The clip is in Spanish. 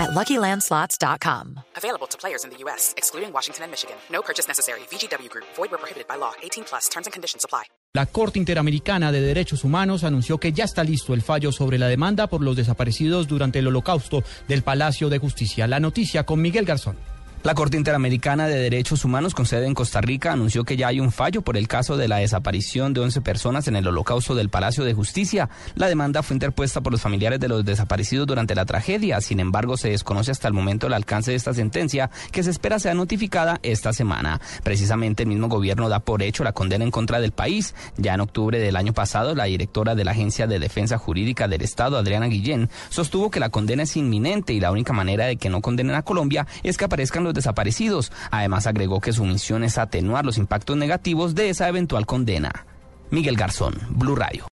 at LuckyLandSlots.com. Available to players in the U.S., excluding Washington and Michigan. No purchase necessary. VGW Group. Void where prohibited by law. 18 plus. Terms and conditions apply. La Corte Interamericana de Derechos Humanos anunció que ya está listo el fallo sobre la demanda por los desaparecidos durante el holocausto del Palacio de Justicia. La noticia con Miguel Garzón. La Corte Interamericana de Derechos Humanos con sede en Costa Rica anunció que ya hay un fallo por el caso de la desaparición de 11 personas en el holocausto del Palacio de Justicia. La demanda fue interpuesta por los familiares de los desaparecidos durante la tragedia. Sin embargo, se desconoce hasta el momento el alcance de esta sentencia que se espera sea notificada esta semana. Precisamente el mismo gobierno da por hecho la condena en contra del país. Ya en octubre del año pasado, la directora de la Agencia de Defensa Jurídica del Estado, Adriana Guillén, sostuvo que la condena es inminente y la única manera de que no condenen a Colombia es que aparezcan desaparecidos. Además agregó que su misión es atenuar los impactos negativos de esa eventual condena. Miguel Garzón, Blue Radio.